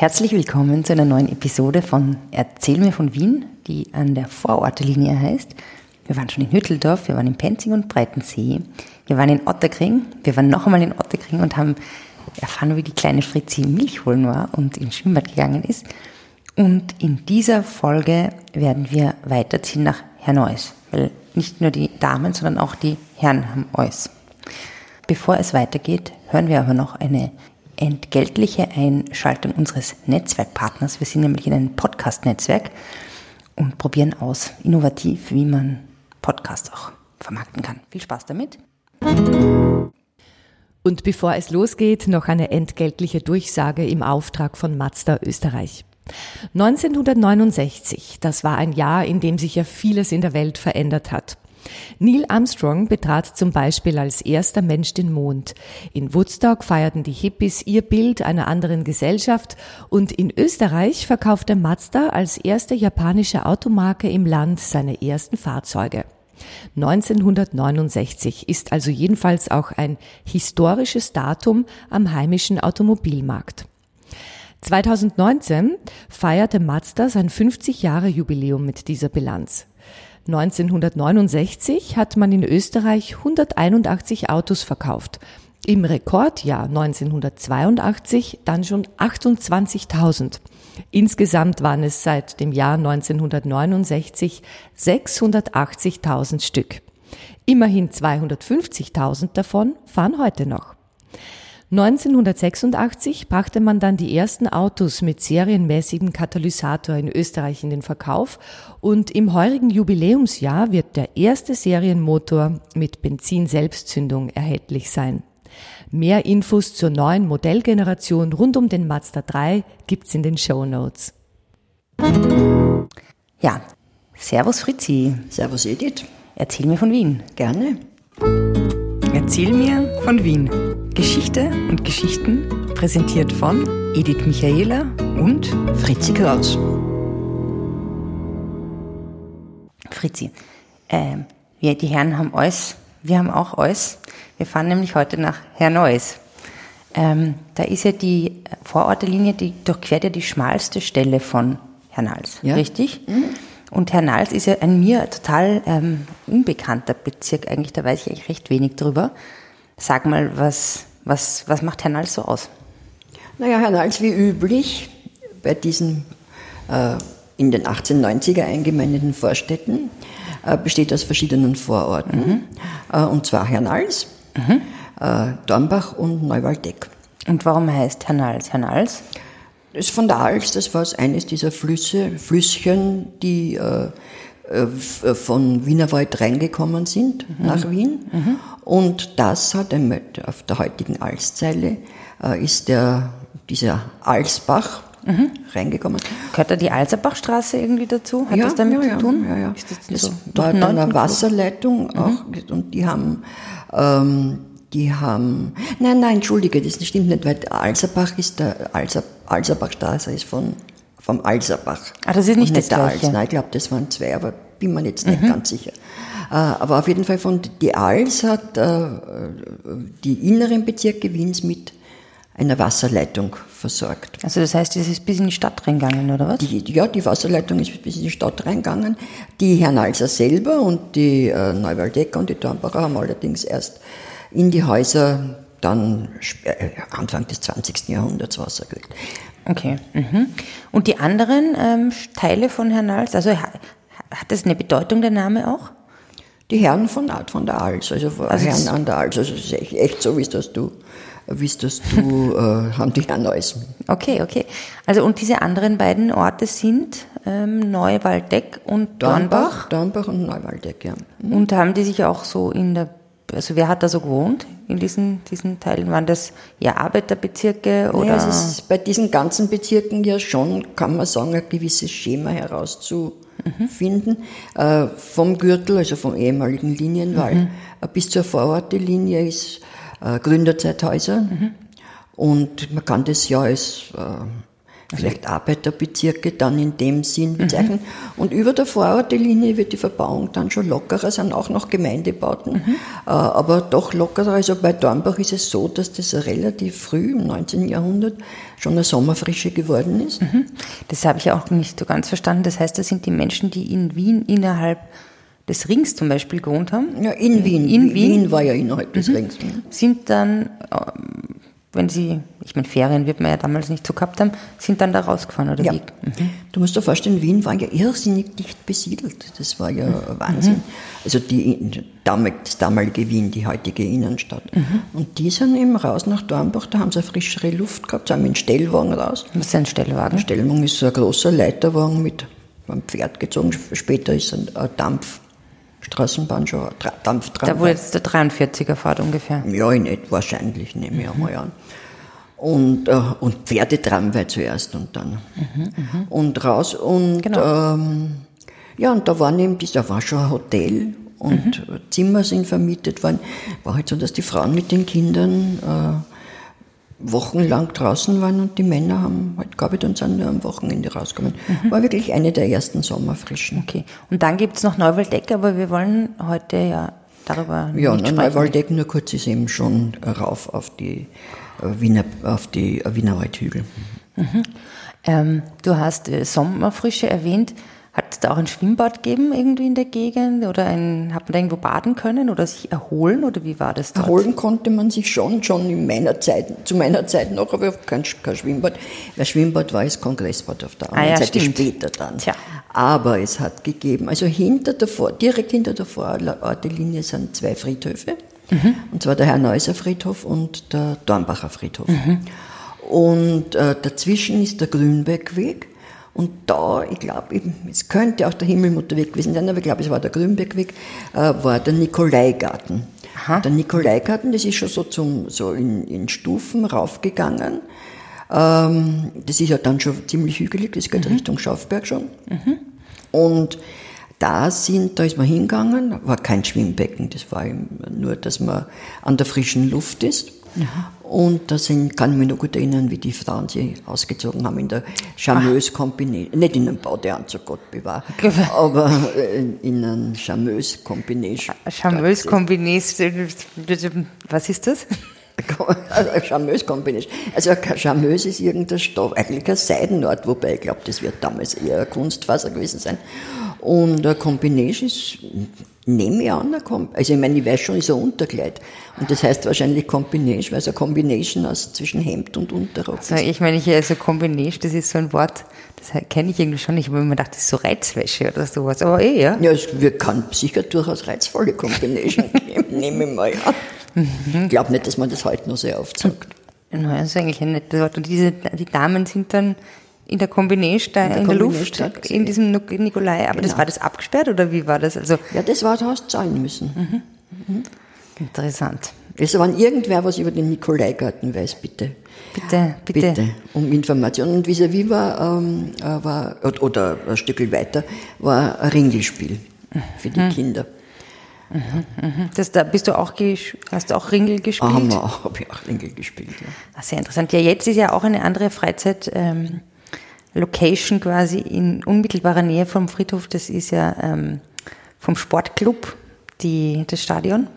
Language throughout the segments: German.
Herzlich willkommen zu einer neuen Episode von Erzähl mir von Wien, die an der Vorortlinie heißt. Wir waren schon in Hütteldorf, wir waren in Penzing und Breitensee, wir waren in Otterkring, wir waren noch einmal in Otterkring und haben erfahren, wie die kleine Fritzi Milch holen war und ins Schwimmbad gegangen ist. Und in dieser Folge werden wir weiterziehen nach Herrneuss, weil nicht nur die Damen, sondern auch die Herren haben Eus. Bevor es weitergeht, hören wir aber noch eine entgeltliche Einschaltung unseres Netzwerkpartners. Wir sind nämlich in einem Podcast-Netzwerk und probieren aus, innovativ, wie man Podcasts auch vermarkten kann. Viel Spaß damit. Und bevor es losgeht, noch eine entgeltliche Durchsage im Auftrag von Mazda Österreich. 1969, das war ein Jahr, in dem sich ja vieles in der Welt verändert hat. Neil Armstrong betrat zum Beispiel als erster Mensch den Mond. In Woodstock feierten die Hippies ihr Bild einer anderen Gesellschaft und in Österreich verkaufte Mazda als erste japanische Automarke im Land seine ersten Fahrzeuge. 1969 ist also jedenfalls auch ein historisches Datum am heimischen Automobilmarkt. 2019 feierte Mazda sein 50 Jahre Jubiläum mit dieser Bilanz. 1969 hat man in Österreich 181 Autos verkauft. Im Rekordjahr 1982 dann schon 28.000. Insgesamt waren es seit dem Jahr 1969 680.000 Stück. Immerhin 250.000 davon fahren heute noch. 1986 brachte man dann die ersten Autos mit serienmäßigem Katalysator in Österreich in den Verkauf und im heurigen Jubiläumsjahr wird der erste Serienmotor mit Benzin-Selbstzündung erhältlich sein. Mehr Infos zur neuen Modellgeneration rund um den Mazda 3 gibt's in den Show Notes. Ja, Servus Fritzi. Servus Edith. Erzähl mir von Wien. Gerne. Erzähl mir von Wien. Geschichte und Geschichten präsentiert von Edith Michaela und Fritzi Kraus. Fritzi, äh, wir, die Herren haben alles, wir haben auch alles. Wir fahren nämlich heute nach Herneues. Ähm, da ist ja die Vorortelinie, die durchquert ja die schmalste Stelle von Hernals, ja. richtig? Mhm. Und Hernals ist ja ein mir total ähm, unbekannter Bezirk eigentlich, da weiß ich eigentlich recht wenig drüber. Sag mal, was, was, was macht Hernals so aus? Naja, Hernals wie üblich bei diesen äh, in den 1890er eingemeindeten Vorstädten äh, besteht aus verschiedenen Vororten. Mhm. Äh, und zwar Hernals, mhm. äh, Dornbach und Neuwaldeck. Und warum heißt Hernals Hernals? Das ist von der Alz, das war eines dieser Flüsse, Flüsschen, die äh, von Wienerwald reingekommen sind mhm. nach Wien. Mhm. Und das hat einmal auf der heutigen Alszeile äh, ist der, dieser Alsbach mhm. reingekommen. Gehört da die Alserbachstraße irgendwie dazu? Hat ja, das damit ja, zu tun? Ja, ja. Ist das, das so war eine Wasserleitung mhm. auch und die haben ähm, die haben, nein, nein, entschuldige, das stimmt nicht, weil Alserbach ist der Alser, Alserbachstraße ist von vom Alserbach. Ah, das ist nicht, nicht das der Als. Nein, ich glaube, das waren zwei, aber bin mir jetzt nicht mhm. ganz sicher. Äh, aber auf jeden Fall von die Als hat äh, die inneren Bezirke Wiens mit einer Wasserleitung versorgt. Also das heißt, es ist bis in die Stadt reingegangen, oder was? Die, ja, die Wasserleitung ist bis in die Stadt reingegangen. Die Hernalser selber und die äh, Neuwaldecker und die Dornbacher haben allerdings erst in die Häuser dann Anfang des 20. Jahrhunderts Wasser gelegt. Okay. Mhm. Und die anderen ähm, Teile von Hernals, also hat das eine Bedeutung, der Name auch? Die Herren von, von der Als, also, also Herren an der Als, also es ist echt, echt so, wie es das du wie es das du äh, haben die Herren alles. Okay, okay. Also und diese anderen beiden Orte sind ähm, Neuwaldeck und Dornbach? Dornbach und Neuwaldeck, ja. Mhm. Und haben die sich auch so in der also wer hat da so gewohnt in diesen, diesen Teilen? Waren das ja Arbeiterbezirke oder? Ja, es ist bei diesen ganzen Bezirken ja schon, kann man sagen, ein gewisses Schema herauszufinden. Mhm. Äh, vom Gürtel, also vom ehemaligen Linienwall, mhm. Äh, bis zur Vorortelinie ist äh, Gründerzeithäuser. Mhm. Und man kann das ja als äh, vielleicht Arbeiterbezirke dann in dem Sinn bezeichnen. Und über der Vorortlinie wird die Verbauung dann schon lockerer, sind auch noch Gemeindebauten, äh, aber doch lockerer. Also bei Dornbach ist es so, dass das relativ früh im 19. Jahrhundert schon eine Sommerfrische geworden ist. Das habe ich auch nicht so ganz verstanden. Das heißt, das sind die Menschen, die in Wien innerhalb des Rings zum Beispiel gewohnt haben. Ja, in Wien. In Wien. war ja innerhalb des Rings. sind dann, ähm, wenn sie, ich meine, Ferien wird man ja damals nicht so gehabt haben, sind dann da rausgefahren oder Ja. wie? Du musst dir vorstellen, Wien war ja irrsinnig dicht besiedelt. Das war ja Wahnsinn. Also die, das damalige Wien, die heutige Innenstadt. Und die sind eben raus nach Dornbach, da haben sie frischere Luft gehabt, sind mit dem Stellwagen raus. Was ist ein Stellwagen? Stellwagen ist so ein großer Leiterwagen mit einem Pferd gezogen. Später ist ein, ein Dampfstraßenbahn schon, Dampftram. Da wo jetzt der 43er fährt ungefähr. Ja, in etwa wahrscheinlich, nehme ich einmal an. Und, äh, und Pferdetramway zuerst und dann. Und raus und Genau. ähm, ja, und da war eben, da war schon ein Hotel und Zimmer sind vermietet worden. War halt so, dass die Frauen mit den Kindern äh, wochenlang draußen waren und die Männer haben halt gearbeitet und sind nur am Wochenende rausgekommen. War wirklich eine der ersten Sommerfrischen. Okay. Und dann gibt es noch Neuwaldeck, aber wir wollen heute ja darüber Ja, nicht. Neuwaldeck nur kurz ist eben schon rauf auf die äh, Wiener, auf die äh, Wiener Waldhügel. Ähm, du hast äh, Sommerfrische erwähnt. Hat es da auch ein Schwimmbad gegeben irgendwie in der Gegend? Oder ein, hat man da irgendwo baden können oder sich erholen? Oder wie war das dort? Erholen konnte man sich schon, schon in meiner Zeit, zu meiner Zeit noch, aber kein, kein Schwimmbad. Weil Schwimmbad war das Kongressbad auf der anderen Ah ja, Seite stimmt. später dann. Tja. Aber es hat gegeben, also hinter der Vor, direkt hinter der Vorortlinie sind zwei Friedhöfe. Mhm. Und zwar der Herr Neuser Friedhof und der Dornbacher Friedhof. Mhm. Und äh, dazwischen ist der Grünbergweg. Und da, ich glaube, es könnte auch der Himmelmutterweg gewesen sein, aber ich glaube, es war der Grünbergweg, äh, war der Nikolaigarten. Der Nikolaigarten, das ist schon so, zum, so in, in Stufen raufgegangen. Ähm, das ist ja dann schon ziemlich hügelig, das geht Richtung Schaufberg schon. Und da sind, da ist man hingegangen, war kein Schwimmbecken, das war eben nur, dass man an der frischen Luft ist. Und da sind, kann ich mich noch gut erinnern, wie die Frauen sie ausgezogen haben in der charmeuse Combination, nicht in einem Baudeanzug, Gott bewahr, aber äh, in einem charmeuse Combination. Charmeuse Kombinés, was ist das? Also charmeuse Combination. Also ein charmeuse ist irgendein Stoff, eigentlich ein Seidenort, wobei ich glaube, das wird damals eher ein Kunstfaser gewesen sein. Und ein Combination ist, nehme ich an, also ich meine, ich weiß schon, ist ein Unterkleid. Und das heißt wahrscheinlich Combination, weil es eine Combination aus zwischen Hemd und Unterrock ist. ich meine, hier also Combination, das ist so ein Wort, das kenne ich irgendwie schon. Ich habe mir gedacht, das ist so Reizwäsche oder sowas. Aber eh, ja. Ja, es wir- kann sicher durchaus reizvolle Combination geben, nehme ich mal an. Ich glaube nicht, dass man das heute noch sehr oft sagt. Na, das ist eigentlich ein nettes Wort. Und diese, die Damen sind dann in der Kombination da in der, Luft, in diesem Nik- Nikolai. Aber das Genau. war das abgesperrt oder wie war das? Also Ja, das war, hast du zahlen müssen. interessant. Also wenn irgendwer was über den Nikolaigarten weiß, bitte. Bitte, bitte. Bitte, um Informationen. Und vis-à-vis war, ähm, äh, war, oder- oder ein Stück weiter, war ein Ringelspiel für die Kinder. Das, da bist du auch, hast du auch Ringel gespielt? Haben wir auch, habe ich auch Ringel gespielt. Ja. Ah, sehr interessant. Ja, jetzt ist ja auch eine andere Freizeit, ähm, Location quasi in unmittelbarer Nähe vom Friedhof. Das ist ja ähm, vom Sportclub, die, das Stadion,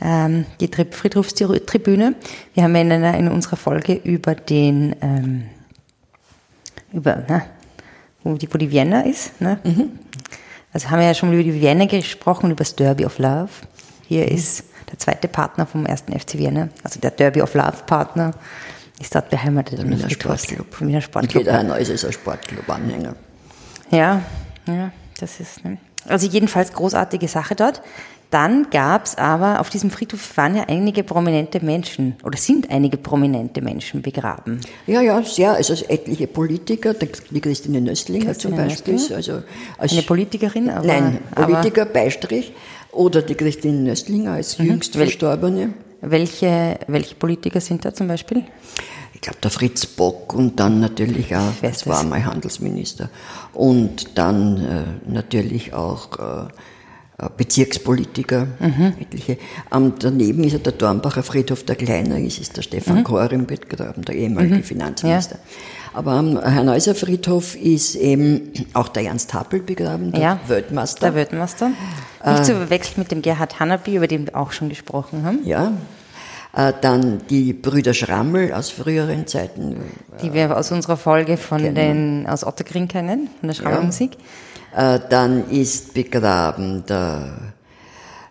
ähm, die Tri Friedhofstribüne. Wir haben ja in, einer, in unserer Folge über den, ähm, über, na, wo die, wo die Vienna ist, ne? Also haben wir ja schon über die Vienna gesprochen, über das Derby of Love. Hier ist der zweite Partner vom ersten FC Vienna, also der Derby of Love Partner, ist dort beheimatet. Der Wiener. Sportclub. Im Wiener Sportclub. jeder Neuss ist ein Sportclub-Anhänger. Ja, ja, das ist, ne? Also jedenfalls großartige Sache dort. Dann gab's aber, auf diesem Friedhof waren ja einige prominente Menschen, oder sind einige prominente Menschen begraben. Ja, ja, sehr, also etliche Politiker, die Christine Nöstlinger Christine zum Beispiel. Nöstlinger? Also als, Eine Politikerin, aber... Nein, aber Politiker, Beistrich. Oder die Christine Nöstlinger als jüngst Mhm. Wel- Verstorbene. welche, welche Politiker sind da zum Beispiel? Ich glaube, der Fritz Bock und dann natürlich auch, das war mal Handelsminister. Und dann äh, natürlich auch äh, Bezirkspolitiker, Mhm. etliche. Ähm, daneben ist ja der Dornbacher Friedhof, der kleiner ist, ist der Stefan Mhm. Korim begraben, der ehemalige Finanzminister. Aber am Herneuser Friedhof ist eben auch der Ernst Happel begraben, der Ja, Weltmeister. Der Weltmeister. Nicht zu verwechseln mit dem Gerhard Hanabi, über den wir auch schon gesprochen haben, ja. Äh, Dann die Brüder Schrammel aus früheren Zeiten. die wir aus unserer Folge von Genau. den, aus Otterkring kennen, von der Schrammelmusik. Äh, Dann ist begraben der,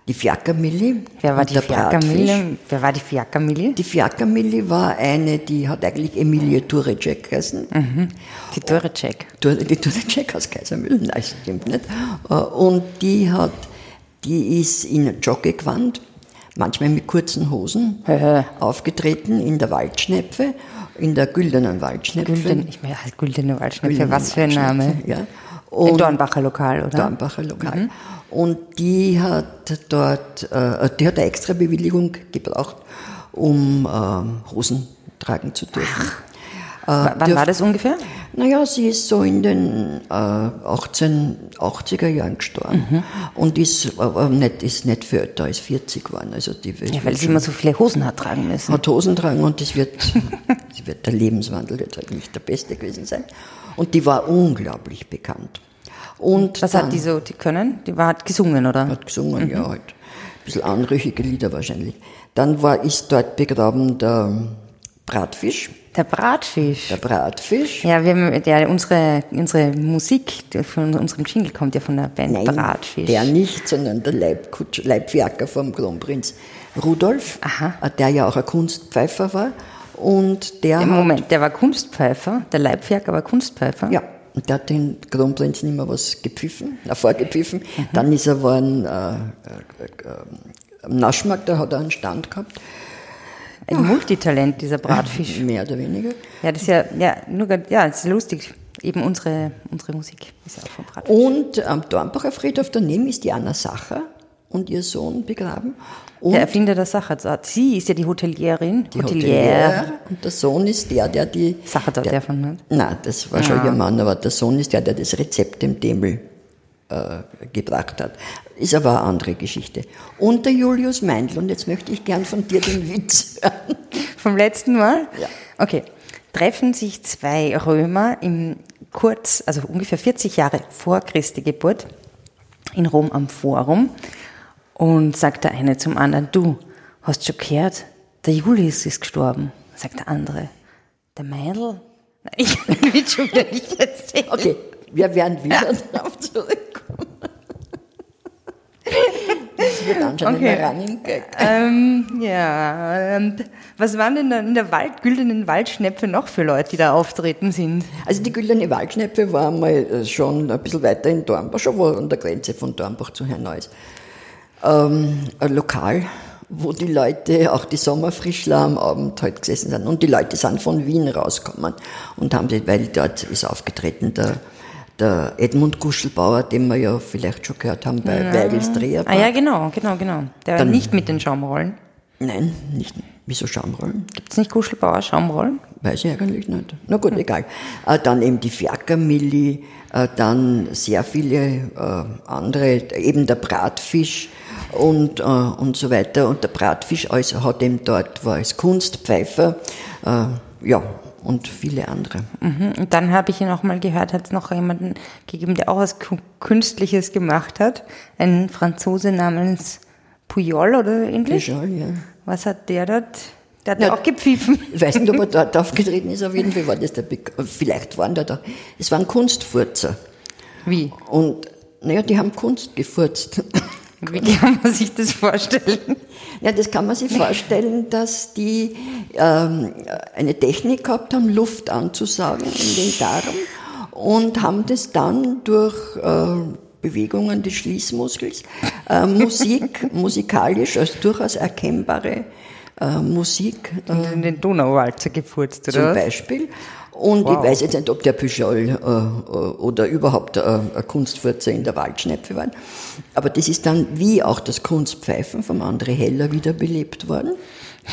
die Fiakermilli. Wer war die. Fiakermille? Wer war die Fiakermille? Die Fiakermilli war eine, die hat eigentlich Emilie Turecek geheißen. Die Dörrecek. Tur- Die Turecek aus Kaisermühlen, nein, stimmt nicht. Äh, Und die hat, die ist in Joggegewand, manchmal mit kurzen Hosen, aufgetreten in der Waldschnepfe, in der güldenen Waldschnepfe. Gülden, ich meine, halt Güldene Waldschnepfe, Güldene was für ein Name. Waldschnepfe, Ja. Im Und Dornbacher Lokal, oder? Dornbacher Lokal. Und die hat dort, äh, die hat eine extra Bewilligung gebraucht, um ähm, Hosen tragen zu dürfen. Äh, W- Wann dürf- war das ungefähr? Naja, sie ist so in den äh, 1880er Jahren gestorben und ist aber nicht, ist nicht viel älter als 40 geworden. Also die Ja, weil sie immer so viele Hosen hat tragen müssen. hat Hosen tragen und das wird, wird der Lebenswandel wird halt nicht der beste gewesen sein. Und die war unglaublich bekannt. Und Was dann hat die so, die können? Die war, hat gesungen, oder? hat gesungen, ja halt. Ein bisschen anrüchige Lieder wahrscheinlich. Dann war, ist dort begraben der Bratfisch. Der Bratfisch. Der Bratfisch. Ja, wir haben, ja, unsere, unsere Musik von unserem Jingle kommt ja von der Band Bratfisch. der nicht, sondern der Leibkutsch, Leibwerker vom Kronprinz Rudolf, Aha. der ja auch ein Kunstpfeifer war. Und der Im Moment, der war Kunstpfeifer, der Leibwerker war Kunstpfeifer. ja, und der hat den Kronprinz nicht mehr was gepfiffen, äh, vorgepfiffen. Mhm. Dann ist er geworden, äh, äh, äh, am Naschmarkt, da hat er einen Stand gehabt, Ein Multitalent, dieser Bratfisch. mehr oder weniger. Ja, das ist ja, ja, nur, ja, das ist lustig. Eben unsere, unsere Musik ist ja auch von Bratfisch. Und am Dornbacher Friedhof daneben ist die Anna Sacher und ihr Sohn begraben. Und Der Erfinder der Sachertat. Sie ist ja die Hotelierin. die Hotelier. Und der Sohn ist der, der die... Sachertat der, davon hat. Nein, das war schon ihr Mann, aber der Sohn ist der, der das Rezept dem Demel äh, gebracht hat. Ist aber eine andere Geschichte. Und der Julius Meindl, und jetzt möchte ich gern von dir den Witz hören. Vom letzten Mal? Ja. Okay. Treffen sich zwei Römer im kurz, also ungefähr 40 Jahre vor Christi Geburt in Rom am Forum und sagt der eine zum anderen, du, hast schon gehört, der Julius ist gestorben. Sagt der andere, der Meindl? Nein, ich Witz schon wieder nicht erzählen. Okay, wir werden wieder darauf zurückkommen. Das wird anscheinend Okay. ein Running Gag. Ähm, ja, und was waren denn in der Wald, güldenen Waldschnepfe noch für Leute, die da auftreten sind? Also die Güldene Waldschnepfe war mal äh, schon ein bisschen weiter in Dornbach, schon an der Grenze von Dornbach zu Herneues. Ähm, ein Lokal, wo die Leute, auch die Sommerfrischler am Abend halt gesessen sind. Und die Leute sind von Wien rausgekommen und haben, die, weil dort ist aufgetreten der, der Edmund Guschelbauer, den wir ja vielleicht schon gehört haben bei Weigels Dreherpark. Ah ja, genau, genau, genau. Der Dann- nicht mit den Schaumrollen. Nein, nicht. Wieso Schaumrollen? Gibt's nicht Kuschelbauer Schaumrollen? Weiß ich eigentlich nicht. Na gut, egal. Äh, dann eben die Fiakermilli, äh, dann sehr viele äh, andere, eben der Bratfisch und, äh, und so weiter. Und der Bratfisch also hat eben dort, war als Kunstpfeifer, äh, ja, und viele andere. Mhm. Und dann habe ich ihn auch mal gehört, hat es noch jemanden gegeben, der auch was Künstliches gemacht hat. Ein Franzose namens Puyol oder ähnlich. Peugeot, ja. Was hat der dort? Der hat Ja. auch gepfiffen. Ich weiß nicht, ob er dort aufgetreten ist, auf jeden Fall war das der, Be vielleicht waren da da, es waren Kunstfurzer. Wie? Und, naja, die haben Kunst gefurzt. Wie kann man sich das vorstellen? Ja, das kann man sich vorstellen, dass die ähm, eine Technik gehabt haben, Luft anzusaugen in den Darm und haben das dann durch äh, Bewegungen des Schließmuskels äh, Musik, musikalisch als durchaus erkennbare äh, Musik In den Donauwalzer gefurzt, zum oder? was? Beispiel. Und ich weiß jetzt nicht, ob der Pujol äh, äh, oder überhaupt äh, ein Kunstfurzer in der Waldschnepfe war. Aber das ist dann wie auch das Kunstpfeifen vom André Heller wiederbelebt worden.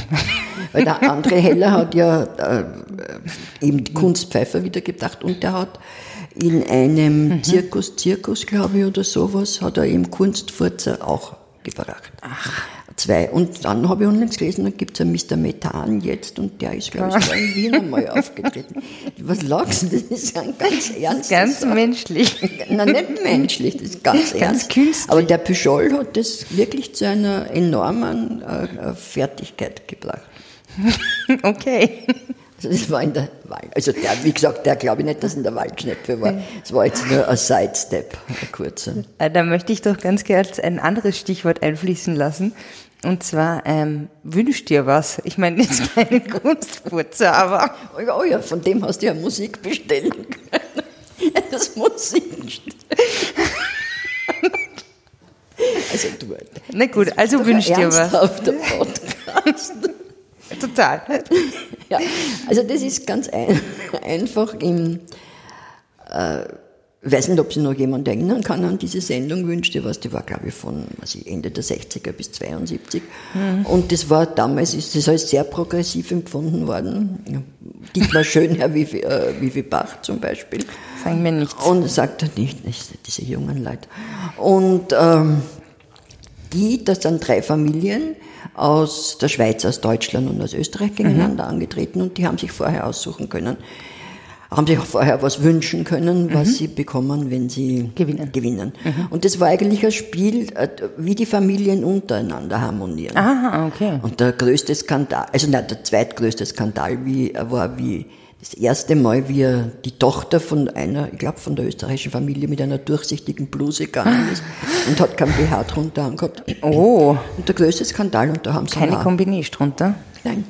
Weil der André Heller hat ja äh, eben die Kunstpfeifer wiedergebracht und der hat in einem Zirkus, Zirkus glaube ich oder sowas, hat er eben Kunstfurzer auch gebracht. Ach. Zwei. Und dann habe ich unlängst gelesen, da gibt es einen Mr. Methan jetzt und der ist, glaube ich, sogar in Wien einmal aufgetreten. Was lachst du? Das ist ein ganz ernst. Ganz menschlich. Nein, nicht menschlich, das ist ganz, Ganz ernst. künstlich. Aber der Pujol hat das wirklich zu einer enormen äh, äh, Fertigkeit gebracht. Okay. Also das war in der Wald. Also der, wie gesagt, der glaube ich nicht, dass in der Waldschnepfe war. Es war jetzt nur ein Sidestep, ein kurzer. Äh, Da möchte ich doch ganz gerne ein anderes Stichwort einfließen lassen. Und zwar, ähm, wünsch dir was. Ich meine, jetzt keine Kunstputzer, aber Oh ja, oh ja, von dem hast du ja Musik bestellen können. Das Musikstück. Also du, na gut, also wünsch dir was. Podcast. Total. Ja, also das ist ganz ein, einfach im, äh, ich weiß nicht, ob sich noch jemand erinnern kann an diese Sendung Wünsch dir was, die war glaube ich von also Ende der 60er bis 72 und das war damals, ist das als sehr progressiv empfunden worden. Dietmar Schönherr wie, äh, wie Bach zum Beispiel. Sagen mir nichts. Und sagt er nicht, nicht, diese jungen Leute. Und ähm, die, das sind drei Familien aus der Schweiz, aus Deutschland und aus Österreich gegeneinander angetreten und die haben sich vorher aussuchen können, haben sich auch vorher was wünschen können, was sie bekommen, wenn sie Gewinnen. gewinnen. Und das war eigentlich ein Spiel, äh, wie die Familien untereinander harmonieren. Aha, okay. Und der größte Skandal, also nein, der zweitgrößte Skandal wie, war wie das erste Mal, wie er die Tochter von einer, ich glaube von der österreichischen Familie mit einer durchsichtigen Bluse gegangen ist und hat kein BH drunter angehabt. Oh, Und der größte Skandal, und da haben sie keine Kombination drunter. Nein,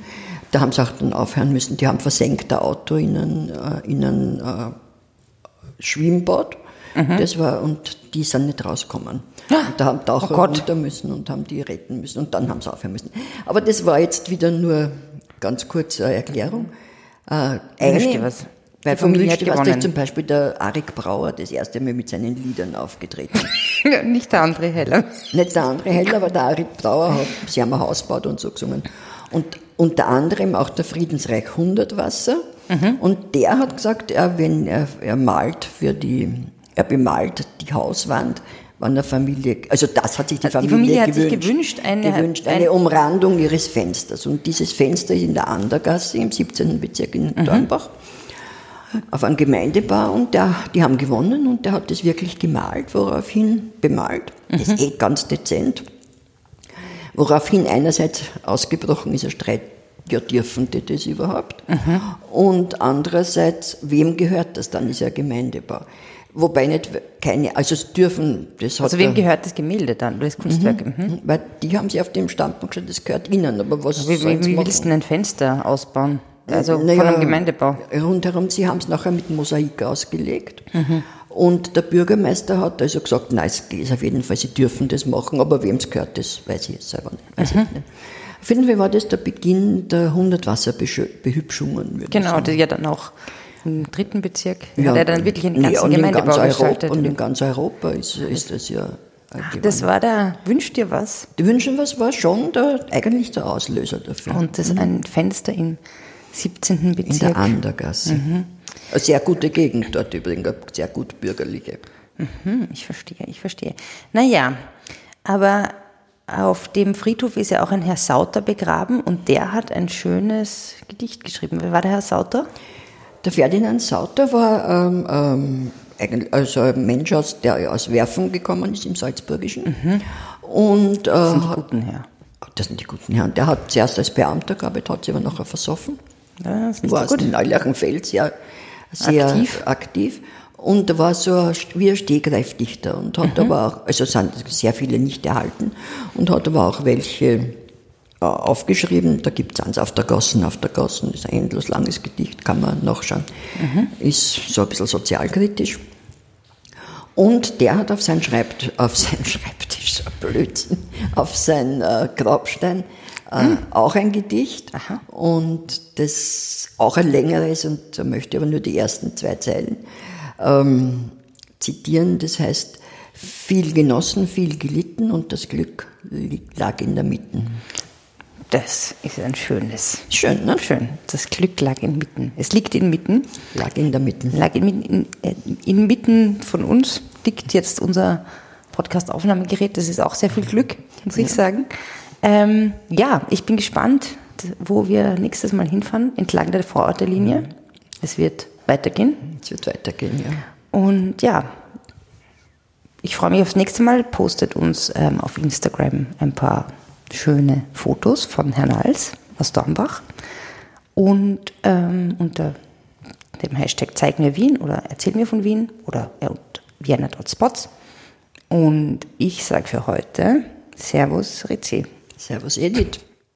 da haben sie auch dann aufhören müssen. Die haben versenkt ein Auto in ein, äh, in ein äh, Schwimmbad. Mhm. Das war, und die sind nicht rausgekommen. Und da haben Taucher Oh Gott. runter müssen und haben die retten müssen und dann haben sie aufhören müssen. Aber das war jetzt wieder nur ganz kurz eine Erklärung. Äh, eine- was. Bei Die Familie hat gewonnen. ist zum Beispiel der Arik Brauer das erste Mal mit seinen Liedern aufgetreten. Nicht der andere Heller. Nicht der andere Heller, aber der Arik Brauer hat, sie haben ein Haus gebaut und so gesungen. Und unter anderem auch der Friedensreich Hundertwasser. Und der hat gesagt, er, wenn er, er malt für die, er bemalt die Hauswand, wenn eine Familie, also das hat sich die Also die Familie, Familie hat sich gewünscht, gewünscht, eine- gewünscht, ein- eine Umrandung ihres Fensters. Und dieses Fenster ist in der Andergasse im 17. Bezirk in Dornbach auf einem Gemeindebau und der, die haben gewonnen und der hat das wirklich gemalt, woraufhin bemalt. Das ist eh ganz dezent. Woraufhin einerseits ausgebrochen ist ein Streit, ja dürfen die das überhaupt? Und andererseits, wem gehört das dann, ist ja Gemeindebau. Wobei nicht keine, also es dürfen, das hat Also wem gehört das Gemälde dann, das Kunstwerk? Mhm. weil die haben sich auf dem Standpunkt gesagt, das gehört ihnen, aber was Wie, sollen wie, sie wie willst du denn ein Fenster ausbauen? Also Naja, von einem Gemeindebau. Rundherum, sie haben es nachher mit Mosaik ausgelegt. Und der Bürgermeister hat also gesagt, nein, es geht auf jeden Fall, sie dürfen das machen, aber wem es gehört, das weiß ich jetzt selber nicht. Weiß ich nicht. Jeden Fall war das der Beginn der 100 Wasserbehübschungen. Genau, das ja dann auch im dritten Bezirk hat er dann wirklich in Gemeindebau ganz Europa, gestaltet. Und in ganz Europa ist, ist das ja äh, das war der Wünsch dir was? Die Wünschen was war schon der, eigentlich der Auslöser dafür. Und das ist ein Fenster im 17. in der Bezirk. Andergasse. Eine sehr gute Gegend dort übrigens, sehr gut bürgerliche. Hm, ich verstehe, ich verstehe. Naja, aber auf dem Friedhof ist ja auch ein Herr Sauter begraben und der hat ein schönes Gedicht geschrieben. Wer war der Herr Sauter? Der Ferdinand Sauter war ähm, ähm, also ein Mensch, aus, der aus Werfen gekommen ist im Salzburgischen. Und, äh, Das sind die guten Herr. das sind die guten Herren. Der hat zuerst als Beamter gearbeitet, hat sich aber nachher versoffen. Ja, das ist war so gut. in Neulerchenfeld sehr, sehr Aktiv. aktiv. Und er war so wie ein Stehgreifdichter und hat Mhm. aber auch, also sind sehr viele nicht erhalten und hat aber auch welche äh, aufgeschrieben. Da gibt es eins auf der Gassen, auf der Gassen, ist ein endlos langes Gedicht, kann man nachschauen. Mhm. Ist so ein bisschen sozialkritisch. Und der hat auf sein, Schreibt, auf Schreibtisch, so Blödsinn, auf sein äh, Grabstein äh, auch ein Gedicht. Und das auch ein längeres, und da möchte ich aber nur die ersten zwei Zeilen ähm, zitieren. Das heißt, viel genossen, viel gelitten und das Glück lag in der Mitte. Das ist ein schönes. Schön, ne? Schön. Das Glück lag inmitten. Es liegt inmitten. Lag in der Mitte. Lag inmitten, in, äh, inmitten von uns liegt jetzt unser Podcast-Aufnahmegerät. Das ist auch sehr viel Glück, muss ich sagen. Ähm, ja, ich bin gespannt, wo wir nächstes Mal hinfahren, entlang der Vororterlinie. Es wird weitergehen. Es wird weitergehen, ja. Und ja, ich freue mich aufs nächste Mal. Postet uns ähm, auf Instagram ein paar schöne Fotos von Herrn Als aus Dornbach. Und ähm, unter dem Hashtag Zeig mir Wien oder Erzähl mir von Wien oder äh, Vienna.spots. Und ich sage für heute Servus Rizzi. Servus Edith.